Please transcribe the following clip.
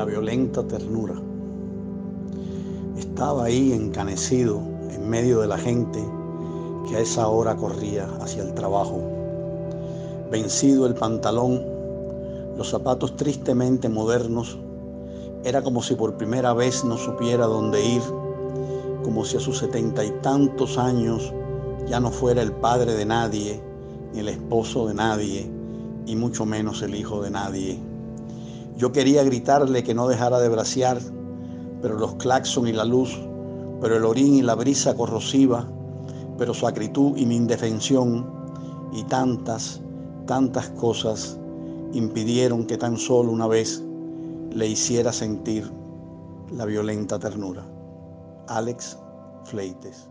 la violenta ternura. Estaba ahí encanecido en medio de la gente que a esa hora corría hacia el trabajo. Vencido el pantalón, los zapatos tristemente modernos, era como si por primera vez no supiera dónde ir, como si a sus setenta y tantos años ya no fuera el padre de nadie, ni el esposo de nadie, y mucho menos el hijo de nadie. Yo quería gritarle que no dejara de bracear, pero los claxon y la luz, pero el orín y la brisa corrosiva, pero su acritud y mi indefensión, y tantas, tantas cosas impidieron que tan solo una vez le hiciera sentir la violenta ternura. Alex Fleites.